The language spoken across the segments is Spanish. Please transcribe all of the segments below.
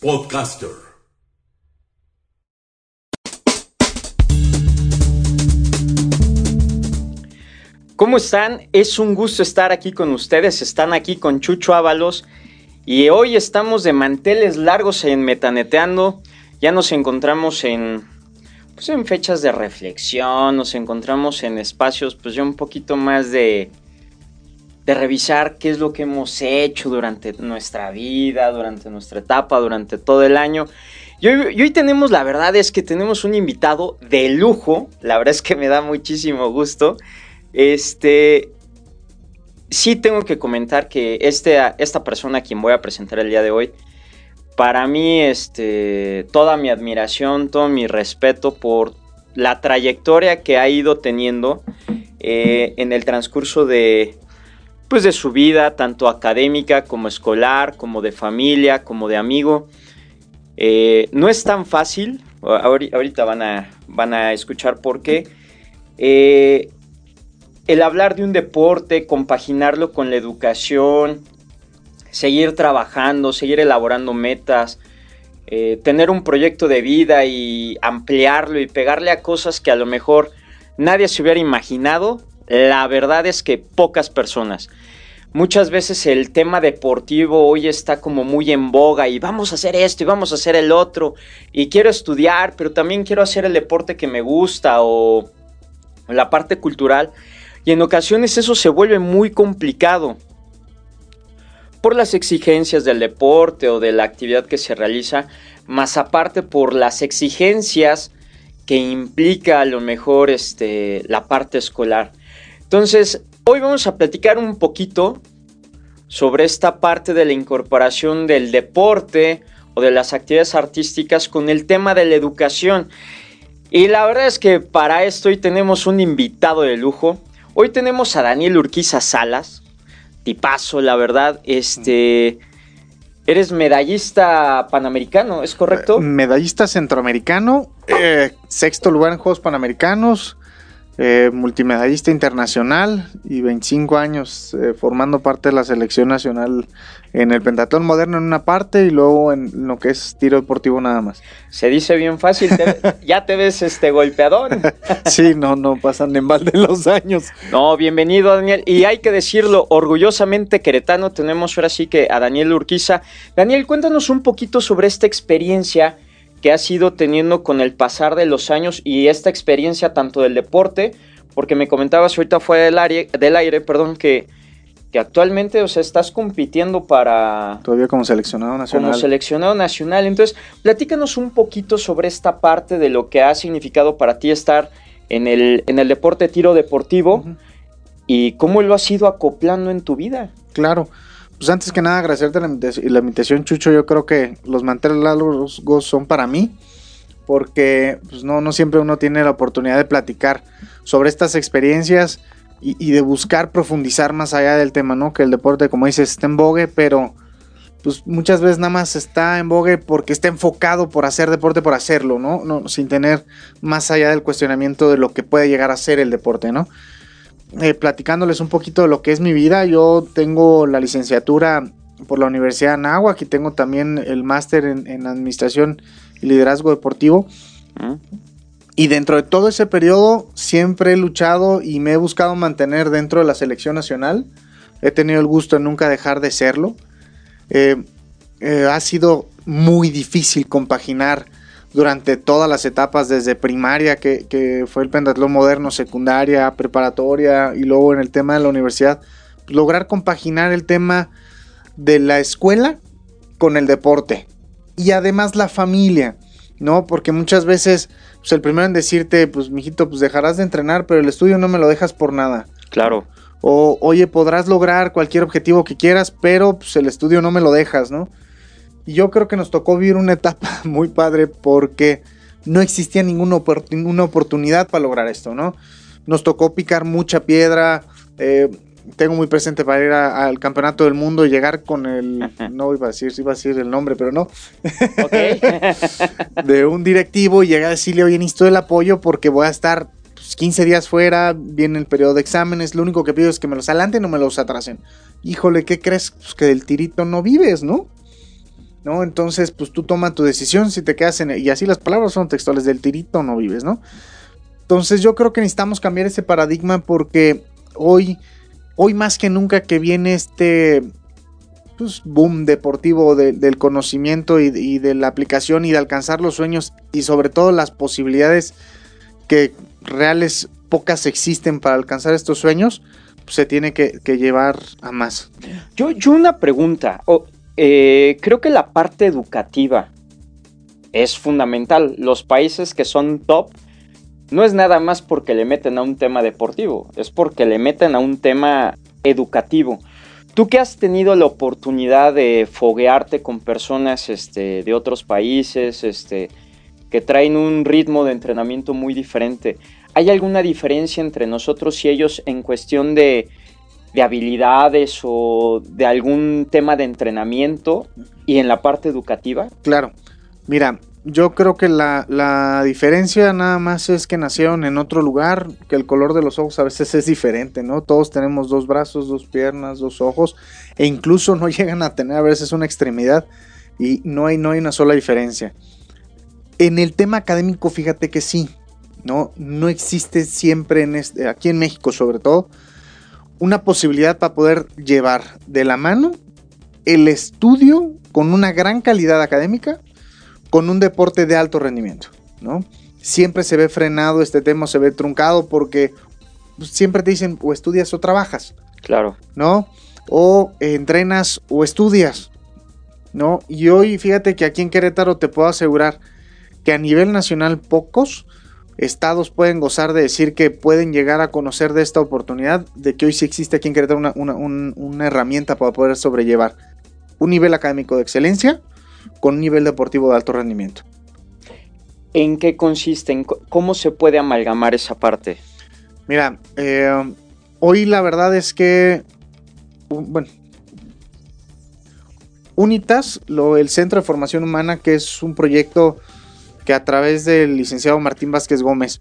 Podcaster. ¿Cómo están? Es un gusto estar aquí con ustedes. Están aquí con Chucho Ábalos. Y hoy estamos de manteles largos en Metaneteando. Ya nos encontramos en, pues en fechas de reflexión, nos encontramos en espacios pues ya un poquito más de, de revisar qué es lo que hemos hecho durante nuestra vida, durante nuestra etapa, durante todo el año. Y hoy, tenemos, la verdad es que tenemos un invitado de lujo, la verdad es que me da muchísimo gusto. Este, sí tengo que comentar que este, esta persona a quien voy a presentar el día de hoy, para mí, este, toda mi admiración, todo mi respeto por la trayectoria que ha ido teniendo eh, en el transcurso de, pues de su vida, tanto académica como escolar, como de familia, como de amigo. Eh, no es tan fácil, ahorita van a, van a escuchar por qué. Eh, el hablar de un deporte, compaginarlo con la educación, seguir trabajando, seguir elaborando metas, eh, tener un proyecto de vida y ampliarlo y pegarle a cosas que a lo mejor nadie se hubiera imaginado, la verdad es que pocas personas. Muchas veces el tema deportivo hoy está como muy en boga y vamos a hacer esto y vamos a hacer el otro y quiero estudiar, pero también quiero hacer el deporte que me gusta o la parte cultural y en ocasiones eso se vuelve muy complicado por las exigencias del deporte o de la actividad que se realiza, más aparte por las exigencias que implica a lo mejor este, la parte escolar. Entonces, hoy vamos a platicar un poquito sobre esta parte de la incorporación del deporte o de las actividades artísticas con el tema de la educación. Y la verdad es que para esto hoy tenemos un invitado de lujo. Hoy tenemos a Daniel Urquiza Salas, tipazo, la verdad. Este. Eres medallista panamericano, ¿es correcto? Medallista centroamericano, eh, sexto lugar en Juegos Panamericanos, eh, multimedallista internacional y 25 años eh, formando parte de la selección nacional en el pentatlón moderno en una parte y luego en lo que es tiro deportivo nada más. Se dice bien fácil, te- ya te ves este golpeador. Sí, no, no pasan en balde los años. No, bienvenido Daniel. Y hay que decirlo, orgullosamente queretano, tenemos ahora sí que a Daniel Urquiza. Daniel, cuéntanos un poquito sobre esta experiencia que has ido teniendo con el pasar de los años y esta experiencia tanto del deporte, porque me comentabas ahorita fuera del aire, del aire perdón, que, que actualmente, o sea, estás compitiendo para Todavía como seleccionado nacional. como seleccionado nacional. Entonces, platícanos un poquito sobre esta parte de lo que ha significado para ti estar en el, en el deporte tiro deportivo y cómo lo has ido acoplando en tu vida. Claro. Pues antes que nada, agradecerte la la invitación, Chucho. Yo creo que los manteles largos son para mí, porque pues, no, no siempre uno tiene la oportunidad de platicar sobre estas experiencias y, y de buscar profundizar más allá del tema, ¿no? Que el deporte, como dices, está en vogue, pero pues muchas veces nada más está en vogue porque está enfocado por hacer deporte por hacerlo, ¿no? no sin tener más allá del cuestionamiento de lo que puede llegar a ser el deporte, ¿no? Eh, platicándoles un poquito de lo que es mi vida. Yo tengo la licenciatura por la Universidad de Anáhuac y tengo también el máster en, en Administración y Liderazgo Deportivo. ¿Mm? Y dentro de todo ese periodo siempre he luchado y me he buscado mantener dentro de la selección nacional. He tenido el gusto de nunca dejar de serlo. Eh, eh, ha sido muy difícil compaginar durante todas las etapas, desde primaria, que, que fue el pentatlón moderno, secundaria, preparatoria y luego en el tema de la universidad, lograr compaginar el tema de la escuela con el deporte y además la familia, ¿no? Porque muchas veces, pues el primero en decirte, pues mijito, pues dejarás de entrenar, pero el estudio no me lo dejas por nada. Claro. O, oye, podrás lograr cualquier objetivo que quieras, pero pues, el estudio no me lo dejas, ¿no? Y yo creo que nos tocó vivir una etapa muy padre porque no existía ninguna oportunidad para lograr esto, ¿no? Nos tocó picar mucha piedra. Eh, tengo muy presente para ir al campeonato del mundo y llegar con el, no iba a decir, iba a decir el nombre, pero no, de un directivo y llegar a decirle, oye, necesito el apoyo porque voy a estar 15 pues, días fuera, viene el periodo de exámenes, lo único que pido es que me los adelanten o me los atrasen. Híjole, ¿qué crees? Pues que del tirito no vives, ¿no? ¿No? Entonces, pues tú toma tu decisión si te quedas en... Y así las palabras son textuales, del tirito no vives, ¿no? Entonces yo creo que necesitamos cambiar ese paradigma porque hoy, hoy más que nunca que viene este pues, boom deportivo del conocimiento y, de la aplicación y de alcanzar los sueños y sobre todo las posibilidades que reales pocas existen para alcanzar estos sueños, pues, se tiene que, llevar a más. Yo, yo una pregunta, eh, creo que la parte educativa es fundamental. Los países que son top no es nada más porque le meten a un tema deportivo, es porque le meten a un tema educativo. Tú que has tenido la oportunidad de foguearte con personas este, de otros países, este, que traen un ritmo de entrenamiento muy diferente. ¿Hay alguna diferencia entre nosotros y ellos en cuestión de, habilidades o de algún tema de entrenamiento y en la parte educativa? Claro, mira, yo creo que la, la, diferencia nada más es que nacieron en otro lugar, que el color de los ojos a veces es diferente, ¿no? Todos tenemos dos brazos, dos piernas, dos ojos, e incluso no llegan a tener a veces una extremidad y no hay, no hay una sola diferencia. En el tema académico, fíjate que sí, ¿no? No existe siempre, en este, aquí en México sobre todo, una posibilidad para poder llevar de la mano el estudio con una gran calidad académica con un deporte de alto rendimiento, ¿no? Siempre se ve frenado este tema, se ve truncado porque siempre te dicen o estudias o trabajas. Claro. ¿No? O entrenas o estudias. ¿No? Y hoy fíjate que aquí en Querétaro te puedo asegurar que a nivel nacional pocos estados pueden gozar de decir que pueden llegar a conocer de esta oportunidad, de que hoy sí existe aquí en Querétaro una, herramienta para poder sobrellevar un nivel académico de excelencia con un nivel deportivo de alto rendimiento. ¿En qué consiste? ¿Cómo se puede amalgamar esa parte? Mira, eh, hoy la verdad es que, bueno, Unitas, lo, el Centro de Formación Humana, que es un proyecto que a través del licenciado Martín Vázquez Gómez,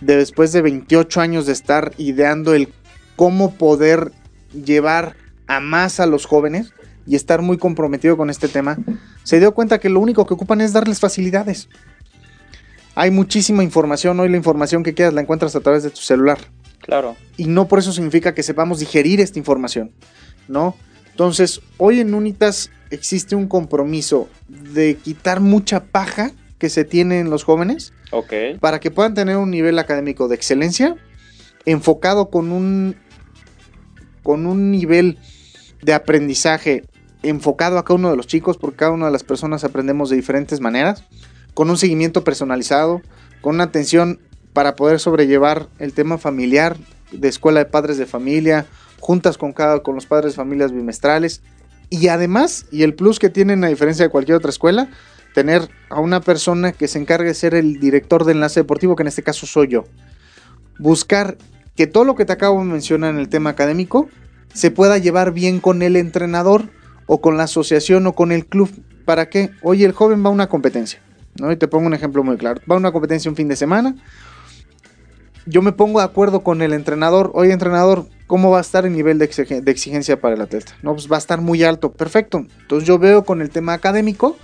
de después de 28 años de estar ideando el cómo poder llevar a más a los jóvenes y estar muy comprometido con este tema, se dio cuenta que lo único que ocupan es darles facilidades. Hay muchísima información, hoy la información que quieras la encuentras a través de tu celular. Claro. Y no por eso significa que sepamos digerir esta información, ¿no? Entonces, hoy en Unitas existe un compromiso de quitar mucha paja que se tiene en los jóvenes para que puedan tener un nivel académico de excelencia enfocado con un con un nivel de aprendizaje enfocado a cada uno de los chicos, porque cada una de las personas aprendemos de diferentes maneras, con un seguimiento personalizado, con una atención para poder sobrellevar el tema familiar, de escuela de padres de familia, juntas con cada con los padres de familias bimestrales. Y además, y el plus que tienen a diferencia de cualquier otra escuela, tener a una persona que se encargue de ser el director de enlace deportivo, que en este caso soy yo. Buscar que todo lo que te acabo de mencionar en el tema académico se pueda llevar bien con el entrenador o con la asociación o con el club. ¿Para qué? Oye, el joven va a una competencia. ¿no? Y te pongo un ejemplo muy claro. Va a una competencia un fin de semana. Yo me pongo de acuerdo con el entrenador. Oye, entrenador, ¿cómo va a estar el nivel de, exigencia para el atleta? No, pues va a estar muy alto. Perfecto. Entonces yo veo con el tema académico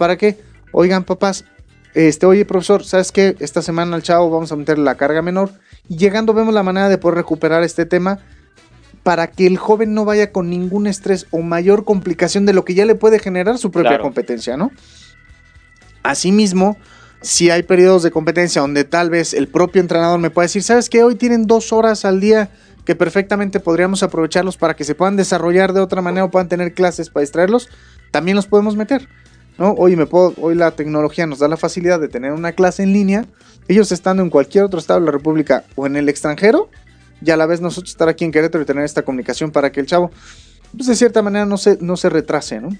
¿Para qué? Oigan, papás, este, oye, profesor, ¿sabes qué? Esta semana al chavo vamos a meter la carga menor. Y llegando vemos la manera de poder recuperar este tema para que el joven no vaya con ningún estrés o mayor complicación de lo que ya le puede generar su propia competencia, ¿no? Asimismo, si hay periodos de competencia donde tal vez el propio entrenador me pueda decir, ¿sabes qué? Hoy tienen dos horas al día que perfectamente podríamos aprovecharlos para que se puedan desarrollar de otra manera o puedan tener clases para distraerlos, también los podemos meter. Hoy, me puedo, hoy la tecnología nos da la facilidad de tener una clase en línea, ellos estando en cualquier otro estado de la República o en el extranjero, y a la vez nosotros estar aquí en Querétaro y tener esta comunicación para que el chavo, pues de cierta manera no se, no se retrase, ¿no?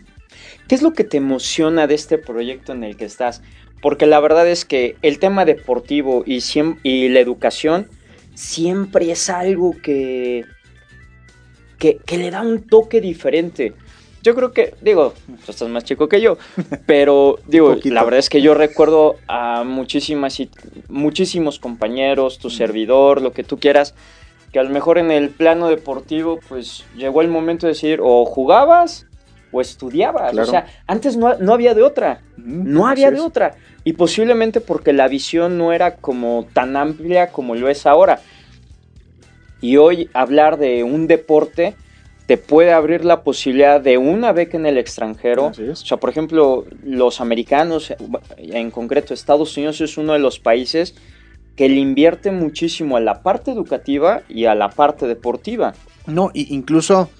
¿Qué es lo que te emociona de este proyecto en el que estás? Porque la verdad es que el tema deportivo y, y la educación siempre es algo que, que, que, le da un toque diferente. Yo creo que, digo, tú estás más chico que yo, pero digo, la verdad es que yo recuerdo a muchísimas, muchísimos compañeros, tu servidor, lo que tú quieras, que a lo mejor en el plano deportivo, pues llegó el momento de decir, o jugabas o estudiabas. O sea, antes no, había de otra. no había de otra. Y posiblemente porque la visión no era como tan amplia como lo es ahora. Y hoy hablar de un deporte te puede abrir la posibilidad de una beca en el extranjero. O sea, por ejemplo, los americanos, en concreto Estados Unidos es uno de los países que le invierte muchísimo a la parte educativa y a la parte deportiva. No, incluso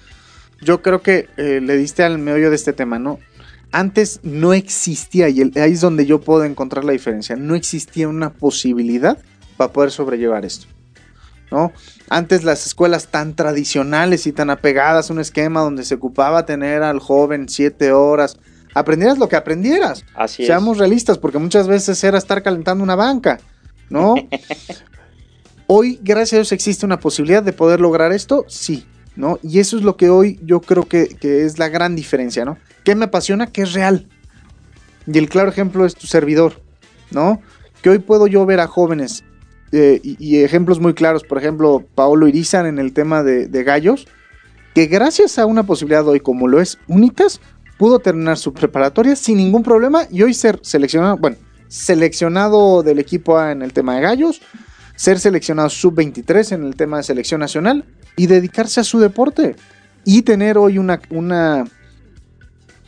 yo creo que eh, le diste al meollo de este tema, ¿no? Antes no existía, y ahí es donde yo puedo encontrar la diferencia, no existía una posibilidad para poder sobrellevar esto, ¿no? Antes las escuelas tan tradicionales y tan apegadas a un esquema donde se ocupaba tener al joven siete horas, aprendieras lo que aprendieras. Así Seamos realistas, porque muchas veces era estar calentando una banca, ¿no? Hoy, gracias a Dios, existe una posibilidad de poder lograr esto, sí, ¿no? Y eso es lo que hoy yo creo que, es la gran diferencia, ¿no? Que me apasiona, que es real. Y el claro ejemplo es tu servidor, ¿no? Que hoy puedo yo ver a jóvenes eh, y, ejemplos muy claros, por ejemplo, Paolo Irizan en el tema de, gallos, que gracias a una posibilidad hoy como lo es Unitas, pudo terminar su preparatoria sin ningún problema y hoy ser seleccionado, bueno, seleccionado del equipo A en el tema de gallos, ser seleccionado sub-23 en el tema de selección nacional y dedicarse a su deporte y tener hoy una, un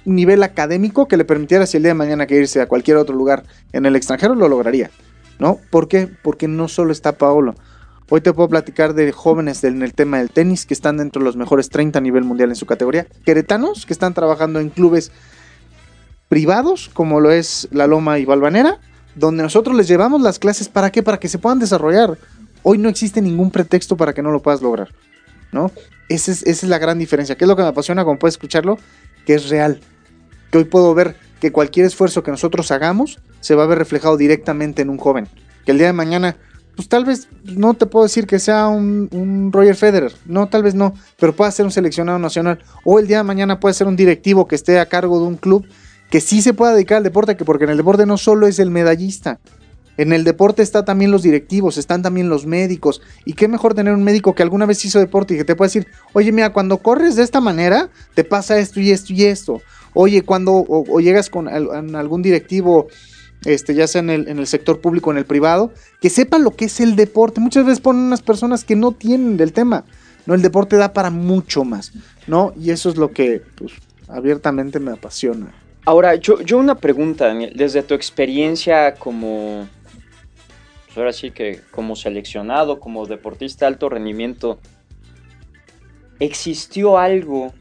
nivel académico que le permitiera si el día de mañana que irse a cualquier otro lugar en el extranjero lo lograría, ¿no? ¿Por qué? Porque no solo está Paolo. Hoy te puedo platicar de jóvenes en el tema del tenis que están dentro de los mejores 30 a nivel mundial en su categoría, queretanos que están trabajando en clubes privados como lo es La Loma y Valvanera, donde nosotros les llevamos las clases para qué? Para que se puedan desarrollar. Hoy no existe ningún pretexto para que no lo puedas lograr. ¿no? Esa es, la gran diferencia. ¿Qué es lo que me apasiona como puedes escucharlo? Que es real. Que hoy puedo ver que cualquier esfuerzo que nosotros hagamos se va a ver reflejado directamente en un joven. Que el día de mañana, pues tal vez no te puedo decir que sea un, Roger Federer, no, tal vez no, pero pueda ser un seleccionado nacional. O el día de mañana puede ser un directivo que esté a cargo de un club que sí se pueda dedicar al deporte, que porque en el deporte no solo es el medallista, en el deporte está también los directivos, están también los médicos. Y qué mejor tener un médico que alguna vez hizo deporte y que te pueda decir, oye, mira, cuando corres de esta manera, te pasa esto y esto y esto. Oye, cuando o, llegas con algún directivo, este, ya sea en el, en el sector público o en el privado, que sepa lo que es el deporte. Muchas veces ponen unas personas que no tienen del tema. No, el deporte da para mucho más, ¿no? Y eso es lo que, pues, abiertamente me apasiona. Ahora, yo, yo una pregunta, Daniel, desde tu experiencia como pues ahora sí que como seleccionado, como deportista de alto rendimiento, ¿existió algo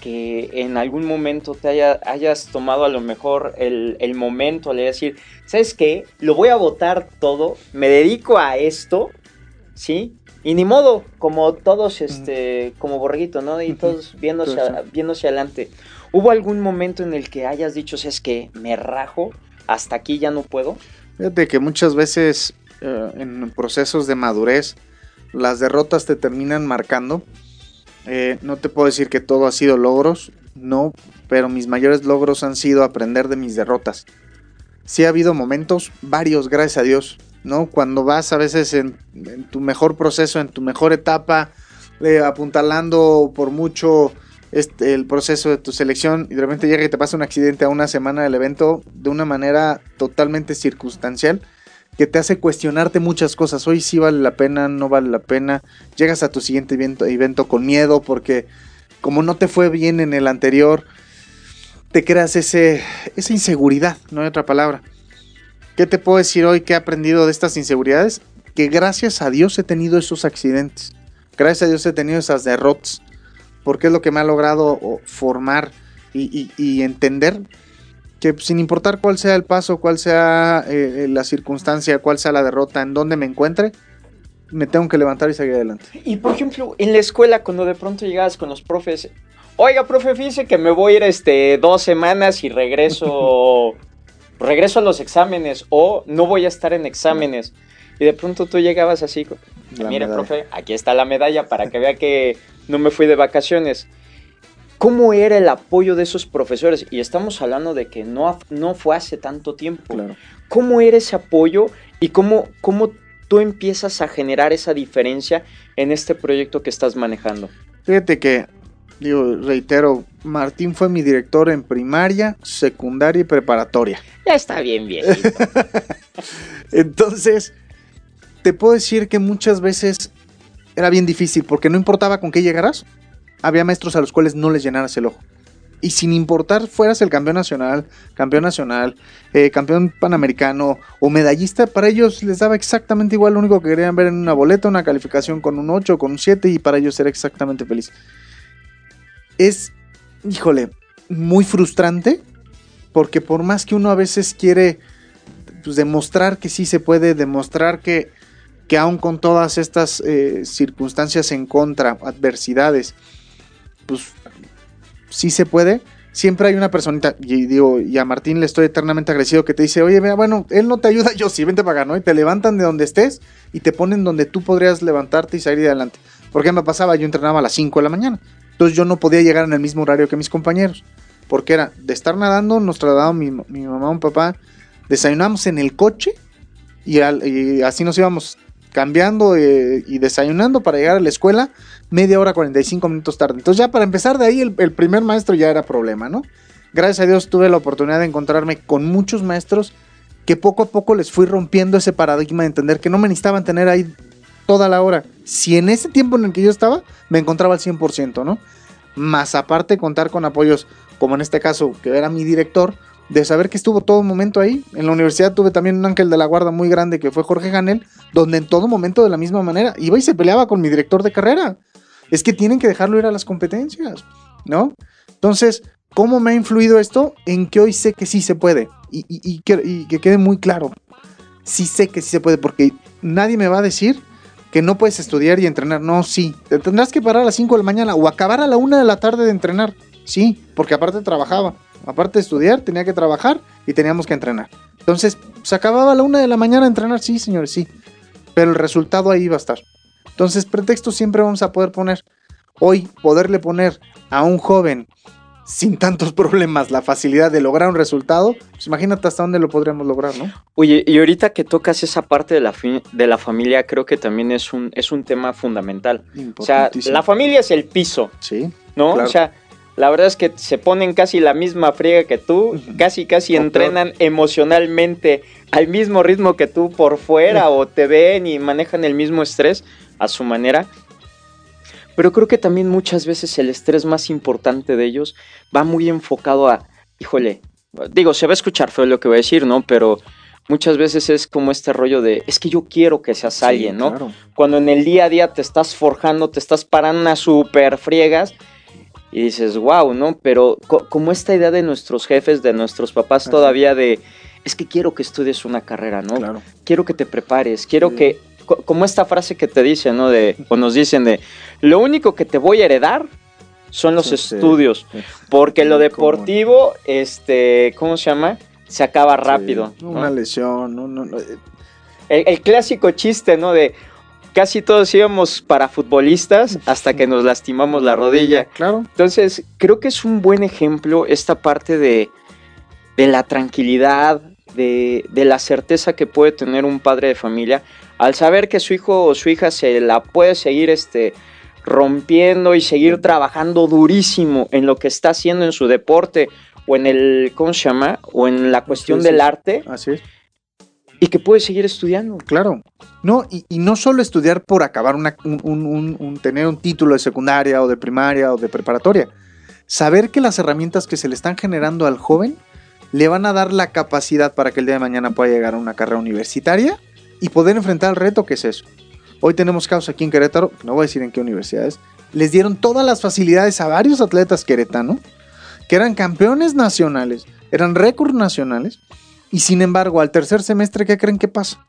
que en algún momento te hayas tomado a lo mejor el, momento de decir, ¿sabes qué? Lo voy a votar todo, me dedico a esto, ¿sí? Y ni modo, como todos, este, como borreguito, ¿no? Y todos viéndose, viéndose adelante. ¿Hubo algún momento en el que hayas dicho, ¿sabes qué? Me rajo, hasta aquí ya no puedo? Fíjate que muchas veces eh, en procesos de madurez las derrotas te terminan marcando. Eh, no te puedo decir que todo ha sido logros, no, pero mis mayores logros han sido aprender de mis derrotas. Sí ha habido momentos, varios, gracias a Dios, ¿no? Cuando vas a veces en, tu mejor proceso, en tu mejor etapa, eh, apuntalando por mucho este, el proceso de tu selección y de repente llega y te pasa un accidente a una semana del evento de una manera totalmente circunstancial que te hace cuestionarte muchas cosas. Hoy sí vale la pena, no vale la pena. Llegas a tu siguiente evento, con miedo porque como no te fue bien en el anterior, te creas ese, esa inseguridad, no hay otra palabra. ¿Qué te puedo decir hoy que he aprendido de estas inseguridades? Que gracias a Dios he tenido esos accidentes. Gracias a Dios he tenido esas derrotas porque es lo que me ha logrado formar y, entender que sin importar cuál sea el paso, cuál sea eh, la circunstancia, cuál sea la derrota, en donde me encuentre, me tengo que levantar y seguir adelante. Y por ejemplo, en la escuela, cuando de pronto llegabas con los profes, oiga, profe, fíjese que me voy a ir este, dos semanas y regreso, regreso a los exámenes o no voy a estar en exámenes. Y de pronto tú llegabas así, mire, profe, aquí está la medalla para que vea que no me fui de vacaciones. ¿Cómo era el apoyo de esos profesores? Y estamos hablando de que no, no fue hace tanto tiempo. ¿Cómo era ese apoyo y cómo, cómo tú empiezas a generar esa diferencia en este proyecto que estás manejando? Fíjate que, digo, reitero, Martín fue mi director en primaria, secundaria y preparatoria. Ya está bien, bien. Entonces, te puedo decir que muchas veces era bien difícil porque no importaba con qué llegaras, había maestros a los cuales no les llenaras el ojo. Y sin importar fueras el campeón nacional, campeón nacional, eh, campeón panamericano o medallista, para ellos les daba exactamente igual. Lo único que querían ver en una boleta, una calificación con un 8, con un 7 y para ellos era exactamente feliz. Es, híjole, muy frustrante porque por más que uno a veces quiere pues, demostrar que sí se puede, demostrar que que aún con todas estas eh, circunstancias en contra, adversidades, pues sí se puede. Siempre hay una personita, y digo, y a Martín le estoy eternamente agradecido, que te dice, oye, mira, bueno, él no te ayuda, yo sí, vente para acá, ¿no? Y te levantan de donde estés y te ponen donde tú podrías levantarte y salir adelante. Porque me pasaba, yo entrenaba a las 5 de la mañana. Entonces yo no podía llegar en el mismo horario que mis compañeros. Porque era de estar nadando, nos trasladaban mi, mi mamá, un papá, desayunamos en el coche y así nos íbamos cambiando eh, y desayunando para llegar a la escuela media hora 45 minutos tarde. Entonces ya para empezar de ahí el, primer maestro ya era problema, ¿no? Gracias a Dios tuve la oportunidad de encontrarme con muchos maestros que poco a poco les fui rompiendo ese paradigma de entender que no me necesitaban tener ahí toda la hora. Si en ese tiempo en el que yo estaba me encontraba al 100%, ¿no? Más aparte contar con apoyos como en este caso que era mi director, de saber que estuvo todo momento ahí. En la universidad tuve también un ángel de la guarda muy grande que fue Jorge Ganel, donde en todo momento de la misma manera iba y se peleaba con mi director de carrera. Es que tienen que dejarlo ir a las competencias, ¿no? Entonces, ¿cómo me ha influido esto? En que hoy sé que sí se puede. Y, que, que quede muy claro. Sí sé que sí se puede, porque nadie me va a decir que no puedes estudiar y entrenar. No, sí. Te tendrás que parar a las 5 de la mañana o acabar a la 1 de la tarde de entrenar. Sí, porque aparte trabajaba. Aparte de estudiar, tenía que trabajar y teníamos que entrenar. Entonces, ¿se acababa a la una de la mañana a entrenar? Sí, señores, sí. Pero el resultado ahí va a estar. Entonces, pretextos siempre vamos a poder poner. Hoy, poderle poner a un joven sin tantos problemas la facilidad de lograr un resultado, pues imagínate hasta dónde lo podríamos lograr, ¿no? Oye, y ahorita que tocas esa parte de la, de la familia, creo que también es un, es un tema fundamental. O sea, la familia es el piso. Sí. ¿No? O sea, la verdad es que se ponen casi la misma friega que tú, casi casi entrenan emocionalmente al mismo ritmo que tú por fuera o te ven y manejan el mismo estrés a su manera. Pero creo que también muchas veces el estrés más importante de ellos va muy enfocado a, híjole, digo, se va a escuchar feo lo que voy a decir, ¿no? Pero muchas veces es como este rollo de, es que yo quiero que seas alguien, ¿no? Cuando en el día a día te estás forjando, te estás parando unas super friegas y dices, wow, ¿no? Pero como esta idea de nuestros jefes, de nuestros papás todavía de, es que quiero que estudies una carrera, ¿no? Claro. Quiero que te prepares, quiero que, como esta frase que te dicen, ¿no? De, o nos dicen de, lo único que te voy a heredar son los estudios, porque lo deportivo, este, ¿cómo se llama? Se acaba rápido. Una lesión, no, no, el, el, clásico chiste, ¿no? De, casi todos íbamos para futbolistas hasta que nos lastimamos la rodilla. Claro. Entonces, creo que es un buen ejemplo esta parte de, de la tranquilidad, de, de, la certeza que puede tener un padre de familia al saber que su hijo o su hija se la puede seguir este, rompiendo y seguir trabajando durísimo en lo que está haciendo en su deporte o en el, ¿cómo se llama? O en la cuestión del arte. Así es y que puedes seguir estudiando. Claro. No, y, no solo estudiar por acabar un, tener un título de secundaria o de primaria o de preparatoria. Saber que las herramientas que se le están generando al joven le van a dar la capacidad para que el día de mañana pueda llegar a una carrera universitaria y poder enfrentar el reto que es eso. Hoy tenemos casos aquí en Querétaro, no voy a decir en qué universidades, les dieron todas las facilidades a varios atletas queretanos que eran campeones nacionales, eran récords nacionales y sin embargo, al tercer semestre, ¿qué creen que pasa?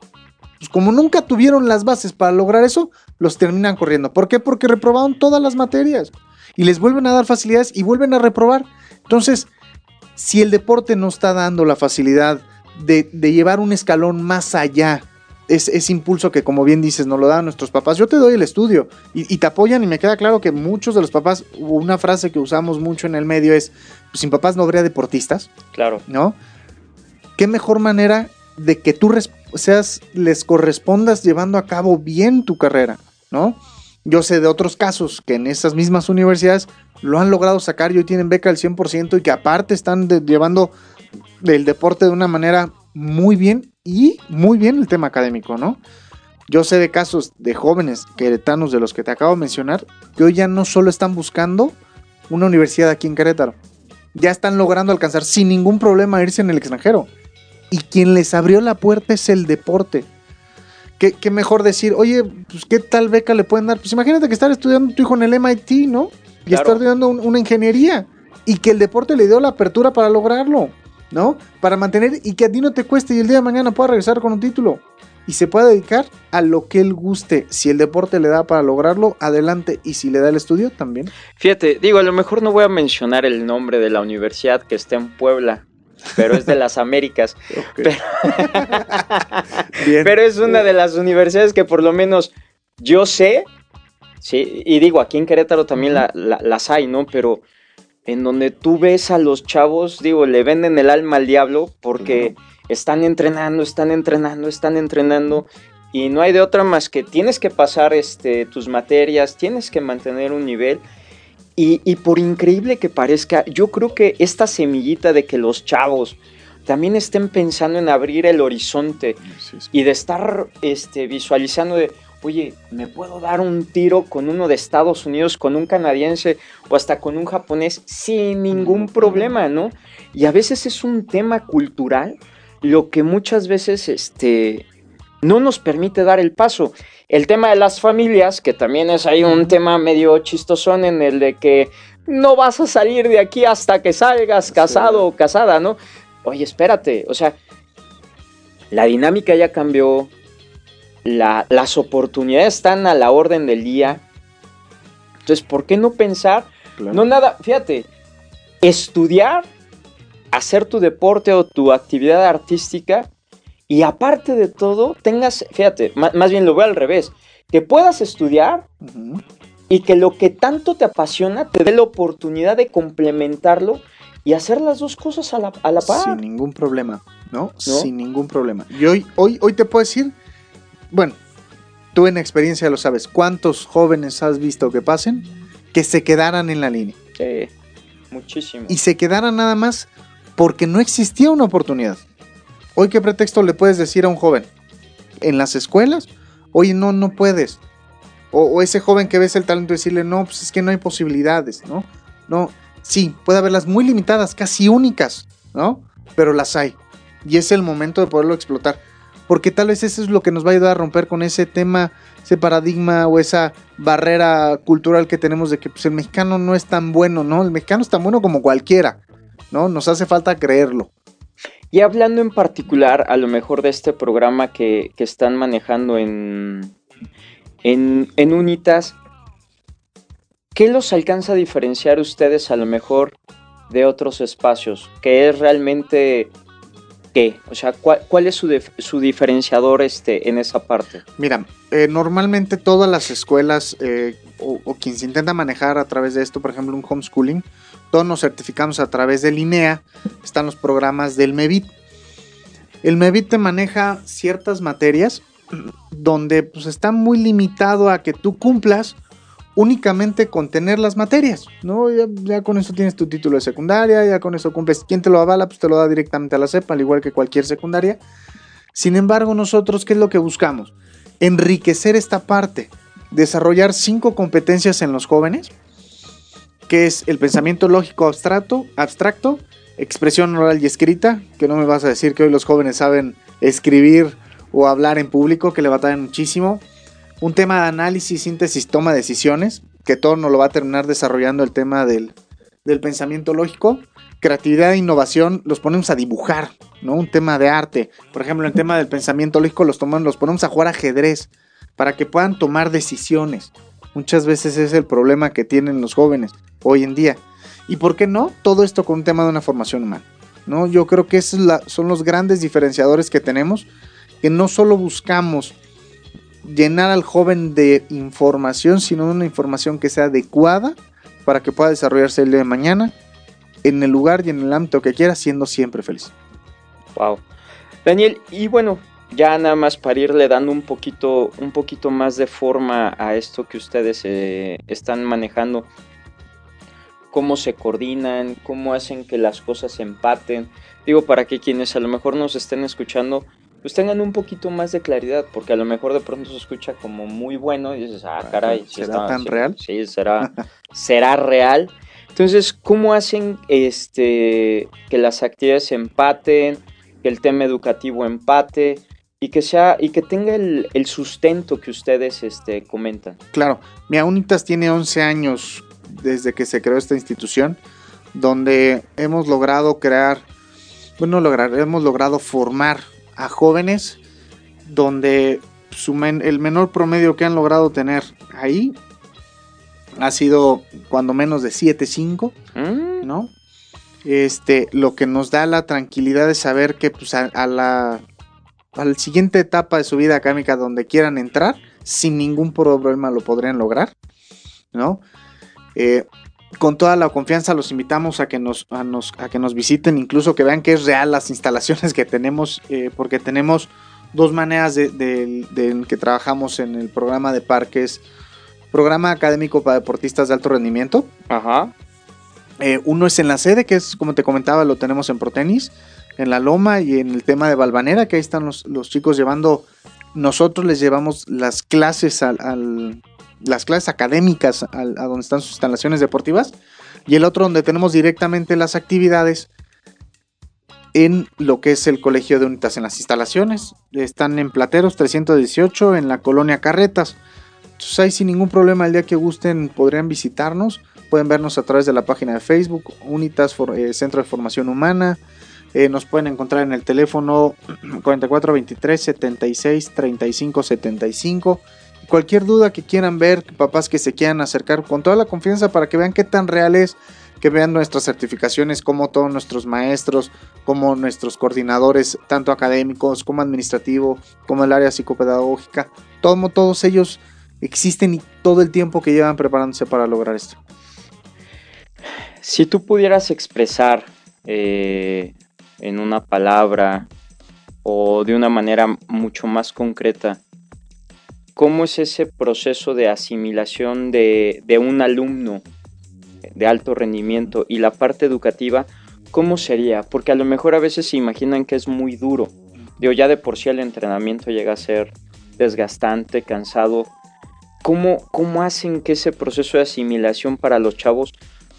Pues como nunca tuvieron las bases para lograr eso, los terminan corriendo. ¿Por qué? Porque reprobaron todas las materias. y les vuelven a dar facilidades y vuelven a reprobar. Entonces, si el deporte no está dando la facilidad de, de llevar un escalón más allá, es, ese impulso que como bien dices nos lo dan nuestros papás, yo te doy el estudio y, y, te apoyan y me queda claro que muchos de los papás, una frase que usamos mucho en el medio es, pues, sin papás no habría deportistas. Claro. ¿No? ¿Qué mejor manera de que tú seas, les correspondas llevando a cabo bien tu carrera, ¿no? Yo sé de otros casos que en esas mismas universidades lo han logrado sacar y hoy tienen beca al 100% y que aparte están llevando el deporte de una manera muy bien y muy bien el tema académico, ¿no? Yo sé de casos de jóvenes queretanos de los que te acabo de mencionar que hoy ya no solo están buscando una universidad aquí en Querétaro, ya están logrando alcanzar sin ningún problema irse en el extranjero. Y quien les abrió la puerta es el deporte. ¿Qué, qué mejor decir, oye, pues qué tal beca le pueden dar? Pues imagínate que estar estudiando tu hijo en el MIT, ¿no? Y Claro. estar estudiando un- una ingeniería. Y que el deporte le dio la apertura para lograrlo, ¿no? Para mantener y que a ti no te cueste y el día de mañana pueda regresar con un título. Y se pueda dedicar a lo que él guste. Si el deporte le da para lograrlo, adelante. Y si le da el estudio, también. Fíjate, digo, a lo mejor no voy a mencionar el nombre de la universidad que está en Puebla, pero es de las Américas. Pero es una de las universidades que por lo menos yo sé, sí, y digo, aquí en Querétaro también la- la- las hay, ¿no? Pero en donde tú ves a los chavos, digo, le venden el alma al diablo porque están entrenando, están entrenando, están entrenando. Y no hay de otra más que tienes que pasar este, tus materias, tienes que mantener un nivel. Y, y por increíble que parezca, yo creo que esta semillita de que los chavos también estén pensando en abrir el horizonte Sí, sí. y de estar este, visualizando de, oye, me puedo dar un tiro con uno de Estados Unidos, con un canadiense o hasta con un japonés sin ningún problema, ¿no? Y a veces es un tema cultural lo que muchas veces este, no nos permite dar el paso. El tema de las familias, que también es ahí un tema medio chistosón en el de que no vas a salir de aquí hasta que salgas casado o casada, ¿no? Oye, espérate, o sea, la dinámica ya cambió, la- las oportunidades están a la orden del día. Entonces, ¿por qué no pensar? Claro. No nada, fíjate, estudiar, hacer tu deporte o tu actividad artística y aparte de todo, tengas, fíjate, más bien lo veo al revés, que puedas estudiar y que lo que tanto te apasiona te dé la oportunidad de complementarlo y hacer las dos cosas a la, a la par. Sin ningún problema, ¿no? Sin ningún problema. Y hoy, hoy, hoy te puedo decir, bueno, tú en experiencia lo sabes, ¿cuántos jóvenes has visto que pasen que se quedaran en la línea? Sí, muchísimo. Y se quedaran nada más porque no existía una oportunidad. Hoy, ¿qué pretexto le puedes decir a un joven? En las escuelas, oye, no, no puedes. O, ese joven que ves el talento decirle, no, pues es que no hay posibilidades, ¿no? No, sí, puede haberlas muy limitadas, casi únicas, ¿no? Pero las hay. Y es el momento de poderlo explotar. Porque tal vez eso es lo que nos va a ayudar a romper con ese tema, ese paradigma o esa barrera cultural que tenemos de que pues, el mexicano no es tan bueno, ¿no? El mexicano es tan bueno como cualquiera, ¿no? Nos hace falta creerlo. Y hablando en particular, a lo mejor de este programa que, que están manejando en, en, en Unitas, ¿qué los alcanza a diferenciar ustedes a lo mejor de otros espacios? ¿Qué es realmente qué? O sea, ¿cuál, es su, su diferenciador este, en esa parte? Mira, eh, normalmente todas las escuelas eh, o, o quien se intenta manejar a través de esto, por ejemplo, un homeschooling, todos nos certificamos a través del INEA, están los programas del MEVIT. El MEVIT te maneja ciertas materias donde pues, está muy limitado a que tú cumplas únicamente con tener las materias, ¿no? Ya, ya con eso tienes tu título de secundaria, ya con eso cumples. ¿Quién te lo avala? Pues te lo da directamente a la CEP, al igual que cualquier secundaria. Sin embargo, nosotros, ¿qué es lo que buscamos? Enriquecer esta parte, desarrollar cinco competencias en los jóvenes, que es el pensamiento lógico abstracto, abstracto, expresión oral y escrita, que no me vas a decir que hoy los jóvenes saben escribir o hablar en público, que le batallan muchísimo. Un tema de análisis, síntesis, toma de decisiones, que todo nos lo va a terminar desarrollando el tema del, del pensamiento lógico. Creatividad e innovación los ponemos a dibujar, ¿no? Un tema de arte. Por ejemplo, el tema del pensamiento lógico los, tomamos, los ponemos a jugar ajedrez para que puedan tomar decisiones. Muchas veces es el problema que tienen los jóvenes hoy en día. ¿Y por qué no? Todo esto con un tema de una formación humana. ¿no? Yo creo que esos son los grandes diferenciadores que tenemos, que no solo buscamos llenar al joven de información, sino de una información que sea adecuada para que pueda desarrollarse el día de mañana en el lugar y en el ámbito que quiera, siendo siempre feliz. Wow. Daniel, y bueno, ya nada más para irle dando un poquito, un poquito más de forma a esto que ustedes eh, están manejando. Cómo se coordinan, cómo hacen que las cosas empaten. Digo, para que quienes a lo mejor nos estén escuchando, pues tengan un poquito más de claridad, porque a lo mejor de pronto se escucha como muy bueno y dices, ah, caray, ¿será tan real? Sí, será, será real. Entonces, ¿cómo hacen este, que las actividades empaten, que el tema educativo empate? Y que sea y que tenga el, sustento que ustedes este, comentan. Claro, mi Unitas tiene 11 años desde que se creó esta institución, donde hemos logrado crear, bueno, lograr, hemos logrado formar a jóvenes, donde el menor promedio que han logrado tener ahí ha sido cuando menos de 7.5, mm. ¿no? Este, lo que nos da la tranquilidad de saber que pues, a la a la siguiente etapa de su vida académica donde quieran entrar, sin ningún problema lo podrían lograr, ¿no? Eh, con toda la confianza los invitamos a que nos, a, que nos visiten, incluso que vean que es real las instalaciones que tenemos, eh, porque tenemos dos maneras de, que trabajamos en el programa de parques, programa académico para deportistas de alto rendimiento. Ajá. Eh, uno es en la sede, que es como te comentaba, lo tenemos en Protenis en la loma y en el tema de Balvanera, que ahí están los, chicos llevando, nosotros les llevamos las clases al, las clases académicas a donde están sus instalaciones deportivas y el otro donde tenemos directamente las actividades en lo que es el colegio de Unitas en las instalaciones. Están en Plateros 318 en la colonia Carretas. Entonces ahí sin ningún problema el día que gusten podrían visitarnos. Pueden vernos a través de la página de Facebook Unitas eh, Centro de Formación Humana. Eh, nos pueden encontrar en el teléfono 4423 76 35 75. Cualquier duda que quieran ver, papás que se quieran acercar con toda la confianza para que vean qué tan real es, que vean nuestras certificaciones, como todos nuestros maestros, como nuestros coordinadores, tanto académicos como administrativos, como el área psicopedagógica, todo, todos ellos existen y todo el tiempo que llevan preparándose para lograr esto. Si tú pudieras expresar eh, en una palabra o de una manera mucho más concreta, ¿cómo es ese proceso de asimilación de, un alumno de alto rendimiento y la parte educativa? ¿Cómo sería? Porque a lo mejor a veces se imaginan que es muy duro. Digo, ya de por sí el entrenamiento llega a ser desgastante, cansado. ¿Cómo, ¿Cómo hacen que ese proceso de asimilación para los chavos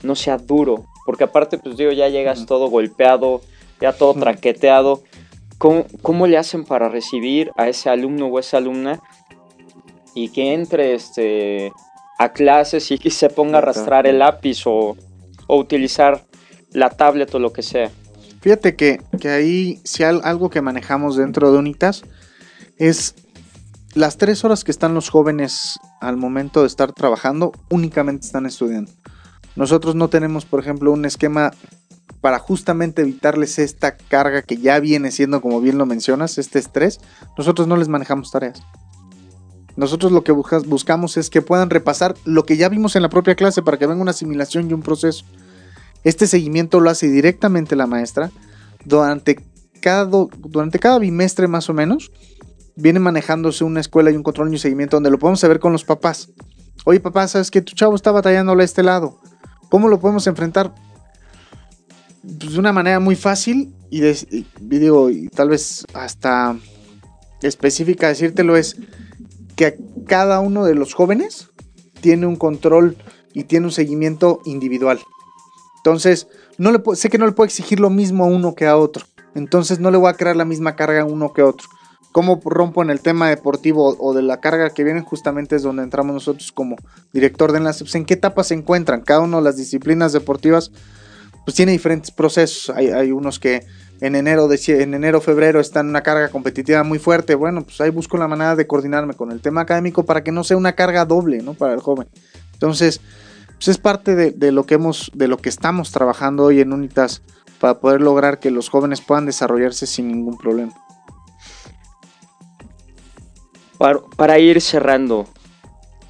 no sea duro? Porque aparte, pues digo, ya llegas todo golpeado, ya todo traqueteado. ¿Cómo, le hacen para recibir a ese alumno o esa alumna y que entre este, a clases y se ponga a arrastrar el lápiz o, utilizar la tablet o lo que sea? Fíjate que, que ahí, si hay algo que manejamos dentro de Unitas, es las tres horas que están los jóvenes al momento de estar trabajando, únicamente están estudiando. Nosotros no tenemos, por ejemplo, un esquema para justamente evitarles esta carga que ya viene siendo, como bien lo mencionas, este estrés, nosotros no les manejamos tareas. Nosotros lo que buscamos es que puedan repasar lo que ya vimos en la propia clase para que venga una asimilación y un proceso. Este seguimiento lo hace directamente la maestra durante cada, durante cada bimestre más o menos. Viene manejándose una escuela y un control y un seguimiento donde lo podemos saber con los papás. Oye papá, ¿sabes que tu chavo está batallándole a este lado? ¿Cómo lo podemos enfrentar? Pues, de una manera muy fácil y, digo, y tal vez hasta específica decírtelo es que cada uno de los jóvenes tiene un control y tiene un seguimiento individual. Entonces, no le sé que no le puedo exigir lo mismo a uno que a otro. Entonces, no le voy a crear la misma carga a uno que a otro. ¿Cómo rompo en el tema deportivo o de la carga que vienen? Justamente es donde entramos nosotros como director de enlaces. ¿En qué etapa se encuentran cada una de las disciplinas deportivas? Pues tiene diferentes procesos. Hay, unos que en enero, de, en enero, febrero está en una carga competitiva muy fuerte, bueno, pues ahí busco la manera de coordinarme con el tema académico para que no sea una carga doble, ¿no? Para el joven. Entonces, pues es parte de, lo que hemos, de lo que estamos trabajando hoy en Unitas para poder lograr que los jóvenes puedan desarrollarse sin ningún problema. Para, ir cerrando,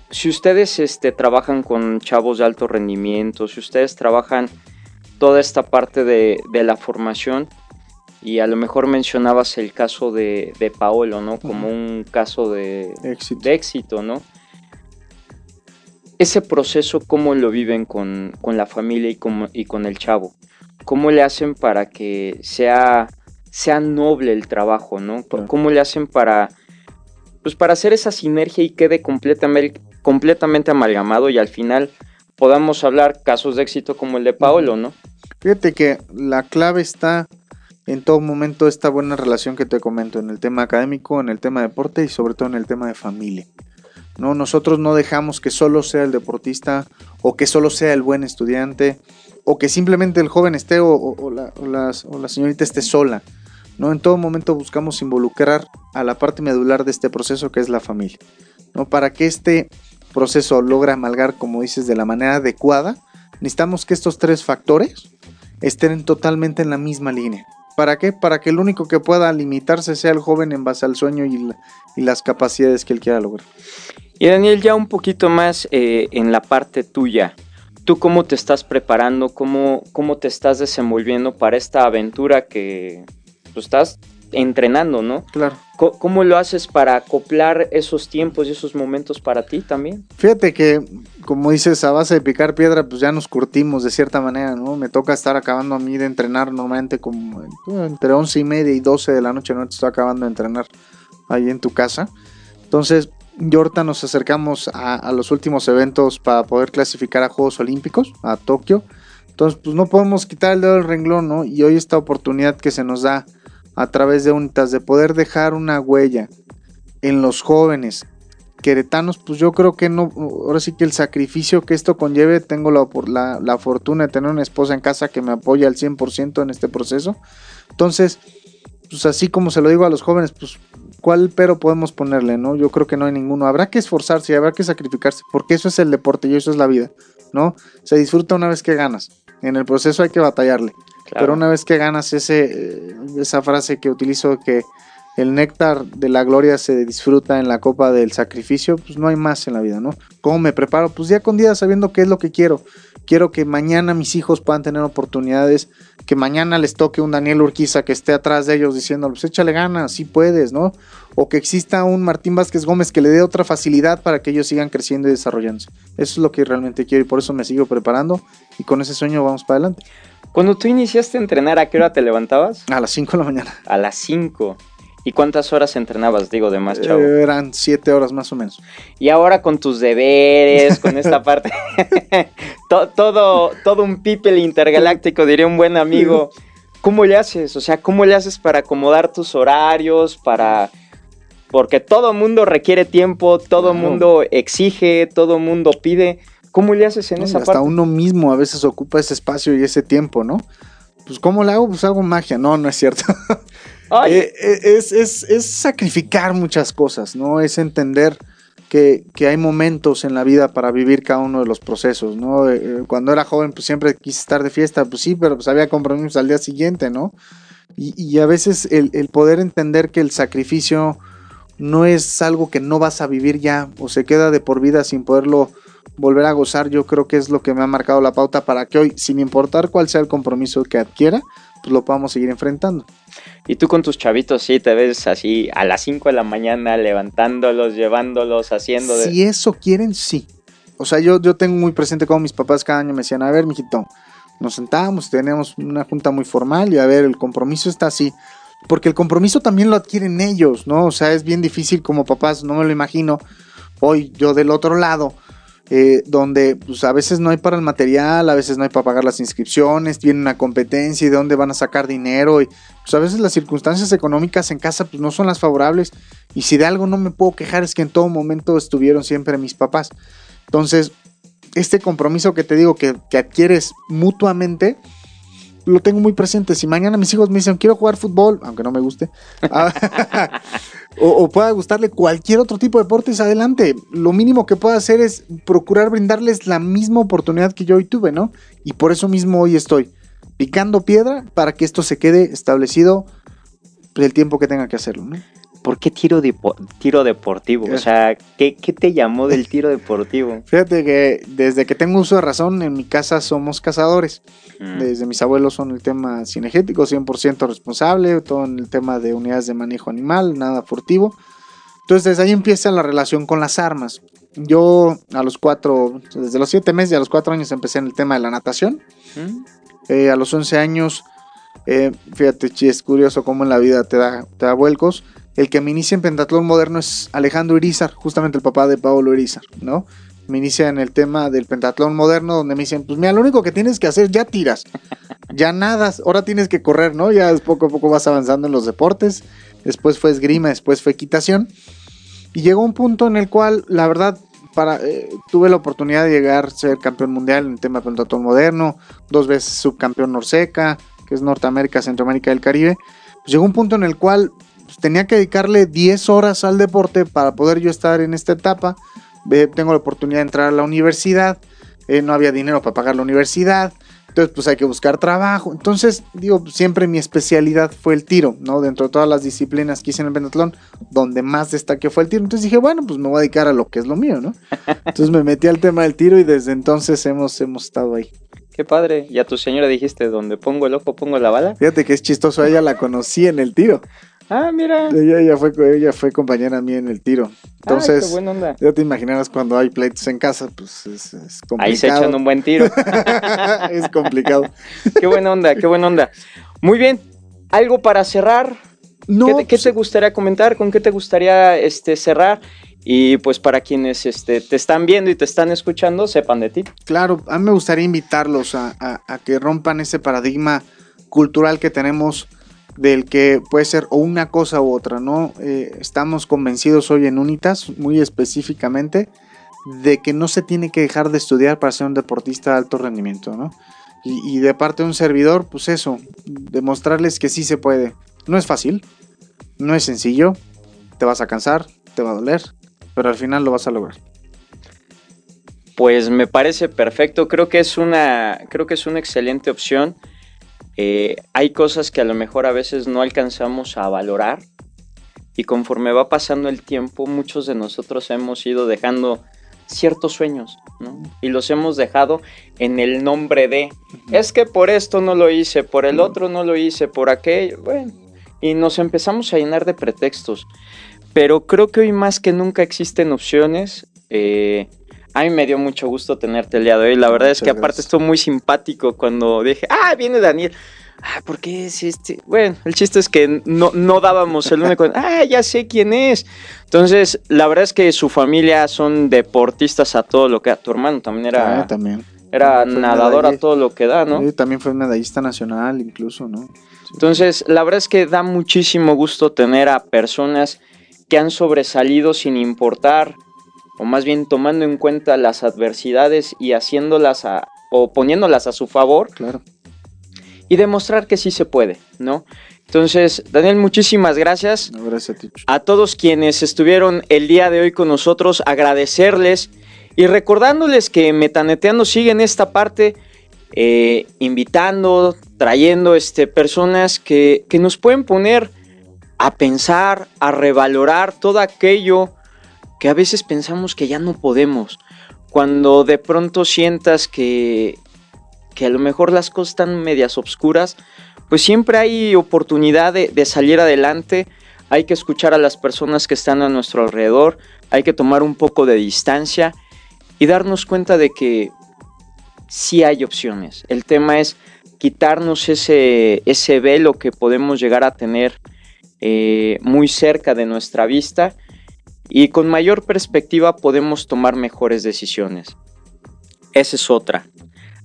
si ustedes este, trabajan con chavos de alto rendimiento, si ustedes trabajan toda esta parte de, la formación, y a lo mejor mencionabas el caso de, Paolo, ¿no? Como un caso de éxito, de éxito ¿no? Ese proceso, ¿cómo lo viven con, la familia y, y con el chavo? ¿Cómo le hacen para que sea, sea noble el trabajo, ¿no? ¿Cómo le hacen para pues para hacer esa sinergia y quede completamente, completamente amalgamado y al final podamos hablar casos de éxito como el de Paolo, ¿no? Fíjate que la clave está en todo momento esta buena relación que te comento en el tema académico, en el tema de deporte y sobre todo en el tema de familia. No, nosotros no dejamos que solo sea el deportista o que solo sea el buen estudiante o que simplemente el joven esté o, la, o la señorita esté sola. ¿no? En todo momento buscamos involucrar a la parte medular de este proceso que es la familia, ¿no? Para que este proceso logre amalgar, como dices, de la manera adecuada, necesitamos que estos tres factores estén totalmente en la misma línea. ¿Para qué? Para que el único que pueda limitarse sea el joven en base al sueño y, las capacidades que él quiera lograr. Y Daniel, ya un poquito más eh, en la parte tuya. ¿Tú cómo te estás preparando? ¿Cómo, ¿Cómo te estás desenvolviendo para esta aventura que, pues, estás entrenando, ¿no? Claro. ¿Cómo, lo haces para acoplar esos tiempos y esos momentos para ti también? Fíjate que, como dices, a base de picar piedra, pues ya nos curtimos de cierta manera, ¿no? Me toca estar acabando a mí de entrenar normalmente como entre once y media y 12 de la noche, ¿no? Te estoy acabando de entrenar ahí en tu casa. Entonces, yo ahorita nos acercamos a, a los últimos eventos para poder clasificar a Juegos Olímpicos, a Tokio. Entonces, pues no podemos quitar el dedo del renglón, ¿no? Y hoy esta oportunidad que se nos da a través de Unitas, de poder dejar una huella en los jóvenes queretanos, pues yo creo que no, ahora sí que el sacrificio que esto conlleve, tengo la, la, fortuna de tener una esposa en casa que me apoya al 100% en este proceso. Entonces, pues así como se lo digo a los jóvenes, pues cuál pero podemos ponerle, ¿no? Yo creo que no hay ninguno. Habrá que esforzarse habrá que sacrificarse, porque eso es el deporte y eso es la vida, ¿no? Se disfruta una vez que ganas. En el proceso hay que batallarle. Pero una vez que ganas ese, esa frase que utilizo que el néctar de la gloria se disfruta en la copa del sacrificio, pues no hay más en la vida, ¿no? ¿Cómo me preparo? Pues día con día sabiendo qué es lo que quiero. Quiero que mañana mis hijos puedan tener oportunidades, que mañana les toque un Daniel Urquiza que esté atrás de ellos diciendo, pues échale ganas, sí puedes, ¿no? O que exista un Martín Vázquez Gómez que le dé otra facilidad para que ellos sigan creciendo y desarrollándose. Eso es lo que realmente quiero y por eso me sigo preparando y con ese sueño vamos para adelante. Cuando tú iniciaste a entrenar, ¿a qué hora te levantabas? A las 5 de la mañana. A las 5. ¿Y cuántas horas entrenabas, digo, de más chavo? Eh, eran 7 horas más o menos. Y ahora con tus deberes, con esta parte, todo, todo un people intergaláctico, diría un buen amigo. ¿Cómo le haces? O sea, ¿cómo le haces para acomodar tus horarios, para... Porque todo mundo requiere tiempo, todo mundo exige, todo mundo pide. ¿Cómo le haces en esa hasta parte? Hasta uno mismo a veces ocupa ese espacio y ese tiempo, ¿no? Pues ¿cómo le hago? Pues hago magia. No, no es cierto. Eh, eh, es, es, sacrificar muchas cosas, ¿no? Es entender que, hay momentos en la vida para vivir cada uno de los procesos, ¿no? Eh, cuando era joven, pues siempre quise estar de fiesta, pues sí, pero pues había compromisos al día siguiente, ¿no? Y, a veces el, el, poder entender que el sacrificio no es algo que no vas a vivir ya o se queda de por vida sin poderlo volver a gozar, yo creo que es lo que me ha marcado la pauta para que hoy, sin importar cuál sea el compromiso que adquiera, pues lo podamos seguir enfrentando. Y tú con tus chavitos, sí, te ves así a las 5 de la mañana levantándolos, llevándolos, haciendo... De... Si eso quieren, sí. O sea, yo, yo tengo muy presente como mis papás cada año me decían, a ver, mijito, nos sentábamos, teníamos una junta muy formal y a ver, el compromiso está así. Porque el compromiso también lo adquieren ellos, ¿no? O sea, es bien difícil como papás, no me lo imagino. Hoy yo del otro lado, eh, donde pues, a veces no hay para el material, a veces no hay para pagar las inscripciones, tienen una competencia y de dónde van a sacar dinero. Y pues a veces las circunstancias económicas en casa pues, no son las favorables. Y si de algo no me puedo quejar es que en todo momento estuvieron siempre mis papás. Entonces, este compromiso que te digo que, que adquieres mutuamente, lo tengo muy presente. Si mañana mis hijos me dicen, quiero jugar fútbol, aunque no me guste, ah, o, pueda gustarle cualquier otro tipo de deportes, adelante. Lo mínimo que puedo hacer es procurar brindarles la misma oportunidad que yo hoy tuve, ¿no? Y por eso mismo hoy estoy picando piedra para que esto se quede establecido el tiempo que tenga que hacerlo, ¿no? ¿Por qué tiro, tiro deportivo? O sea, ¿qué, ¿qué, te llamó del tiro deportivo? Fíjate que desde que tengo uso de razón, en mi casa somos cazadores. Mm. Desde mis abuelos son el tema cinegético, 100% responsable, todo en el tema de unidades de manejo animal, nada furtivo. Entonces desde ahí empieza la relación con las armas. Yo a los cuatro, desde los siete meses y a los cuatro años empecé en el tema de la natación. Mm. Eh, a los once años, eh, fíjate, es curioso cómo en la vida te da, te da vuelcos el que me inicia en pentatlón moderno es Alejandro Irizar, justamente el papá de Pablo Irizar, ¿no? Me inicia en el tema del pentatlón moderno, donde me dicen, pues mira, lo único que tienes que hacer, ya tiras, ya nadas, ahora tienes que correr, ¿no? Ya poco a poco vas avanzando en los deportes, después fue esgrima, después fue equitación, y llegó un punto en el cual, la verdad, para, eh, tuve la oportunidad de llegar a ser campeón mundial en el tema de pentatlón moderno, dos veces subcampeón Norseca, que es Norteamérica, Centroamérica y el Caribe. Pues llegó un punto en el cual pues, tenía que dedicarle 10 horas al deporte para poder yo estar en esta etapa. tengo la oportunidad de entrar a la universidad, eh, no había dinero para pagar la universidad, entonces pues hay que buscar trabajo. Entonces, digo, siempre mi especialidad fue el tiro, ¿no? Dentro de todas las disciplinas que hice en el pentatlón, donde más destaque fue el tiro. Entonces dije, bueno, pues me voy a dedicar a lo que es lo mío, ¿no? Entonces me metí al tema del tiro y desde entonces hemos, hemos estado ahí. Qué padre. Y a tu señora dijiste, donde pongo el ojo, pongo la bala. Fíjate que es chistoso, ella la conocí en el tiro. Ah, mira. Ella, fue, ella fue compañera mía en el tiro. Entonces, ya te imaginarás cuando hay pleitos en casa, pues es, complicado. Ahí se echan un buen tiro. es complicado. qué buena onda, qué buena onda. Muy bien. ¿Algo para cerrar? No, ¿Qué, te, pues, gustaría comentar? ¿Con qué te gustaría este, cerrar? Y pues para quienes este, te están viendo y te están escuchando, sepan de ti. Claro, a mí me gustaría invitarlos a, a que rompan ese paradigma cultural que tenemos del que puede ser o una cosa u otra, ¿no? Eh, estamos convencidos hoy en Unitas, muy específicamente, de que no se tiene que dejar de estudiar para ser un deportista de alto rendimiento, ¿no? Y, de parte de un servidor, pues eso, demostrarles que sí se puede. No es fácil, no es sencillo, te vas a cansar, te va a doler, pero al final lo vas a lograr. Pues me parece perfecto, creo que es una, creo que es una excelente opción. Eh, hay cosas que a lo mejor a veces no alcanzamos a valorar y conforme va pasando el tiempo muchos de nosotros hemos ido dejando ciertos sueños ¿no? y los hemos dejado en el nombre de es que por esto no lo hice, por el otro no lo hice, por aquello, bueno, y nos empezamos a llenar de pretextos. Pero creo que hoy más que nunca existen opciones. Eh, a mí me dio mucho gusto tenerte el día de hoy. La verdad es que aparte estuvo muy simpático cuando dije, ah, viene Daniel. Ah, ¿por qué es este? Bueno, el chiste es que no, no dábamos el único. ah, ya sé quién es. Entonces, la verdad es que su familia son deportistas a todo lo que da. Tu hermano también era. Ah, también. Era nadador a todo lo que da, ¿no? Sí, también fue medallista nacional, incluso, ¿no? Entonces, la verdad es que da muchísimo gusto tener a personas que han sobresalido sin importar o más bien tomando en cuenta las adversidades y haciéndolas a, o poniéndolas a su favor. Claro. Y demostrar que sí se puede, ¿no? Entonces, Daniel, muchísimas gracias. gracias a ti. A todos quienes estuvieron el día de hoy con nosotros, agradecerles y recordándoles que Metaneteando sigue en esta parte, eh, invitando, trayendo este, personas que, que nos pueden poner a pensar, a revalorar todo aquello que a veces pensamos que ya no podemos. Cuando de pronto sientas que, que a lo mejor las cosas están medias obscuras, pues siempre hay oportunidad de, de, salir adelante. Hay que escuchar a las personas que están a nuestro alrededor, hay que tomar un poco de distancia y darnos cuenta de que sí hay opciones. El tema es quitarnos ese, ese velo que podemos llegar a tener eh, muy cerca de nuestra vista y con mayor perspectiva podemos tomar mejores decisiones. Esa es otra.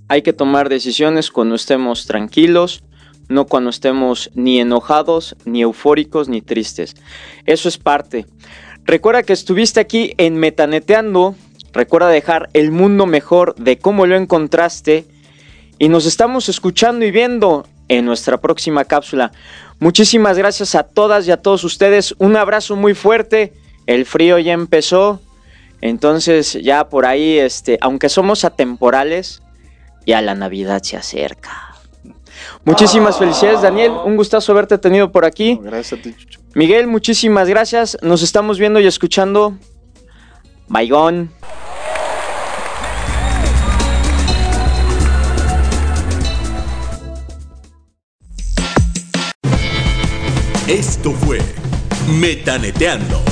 Hay que tomar decisiones cuando estemos tranquilos, no cuando estemos ni enojados, ni eufóricos, ni tristes. Eso es parte. Recuerda que estuviste aquí en Metaneteando. Recuerda dejar el mundo mejor de cómo lo encontraste. Y nos estamos escuchando y viendo en nuestra próxima cápsula. Muchísimas gracias a todas y a todos ustedes. Un abrazo muy fuerte. El frío ya empezó. Entonces ya por ahí, este, aunque somos atemporales, ya la Navidad se acerca. Muchísimas felicidades, Daniel. Un gustazo haberte tenido por aquí. Gracias a ti, Chucho. Miguel, muchísimas gracias. Nos estamos viendo y escuchando. Baigón. Esto fue Metaneteando.